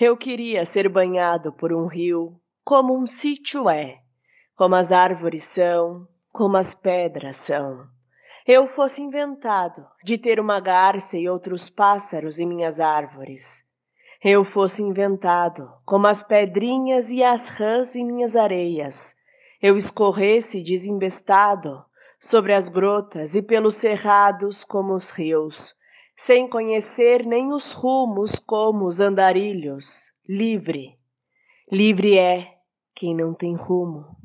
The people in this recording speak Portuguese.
Eu queria ser banhado por um rio, como um sítio é, como as árvores são, como as pedras são. Eu fosse inventado de ter uma garça e outros pássaros em minhas árvores. Eu fosse inventado como as pedrinhas e as rãs em minhas areias. Eu escorresse desembestado sobre as grotas e pelos cerrados como os rios, sem conhecer nem os rumos como os andarilhos, livre. Livre é quem não tem rumo.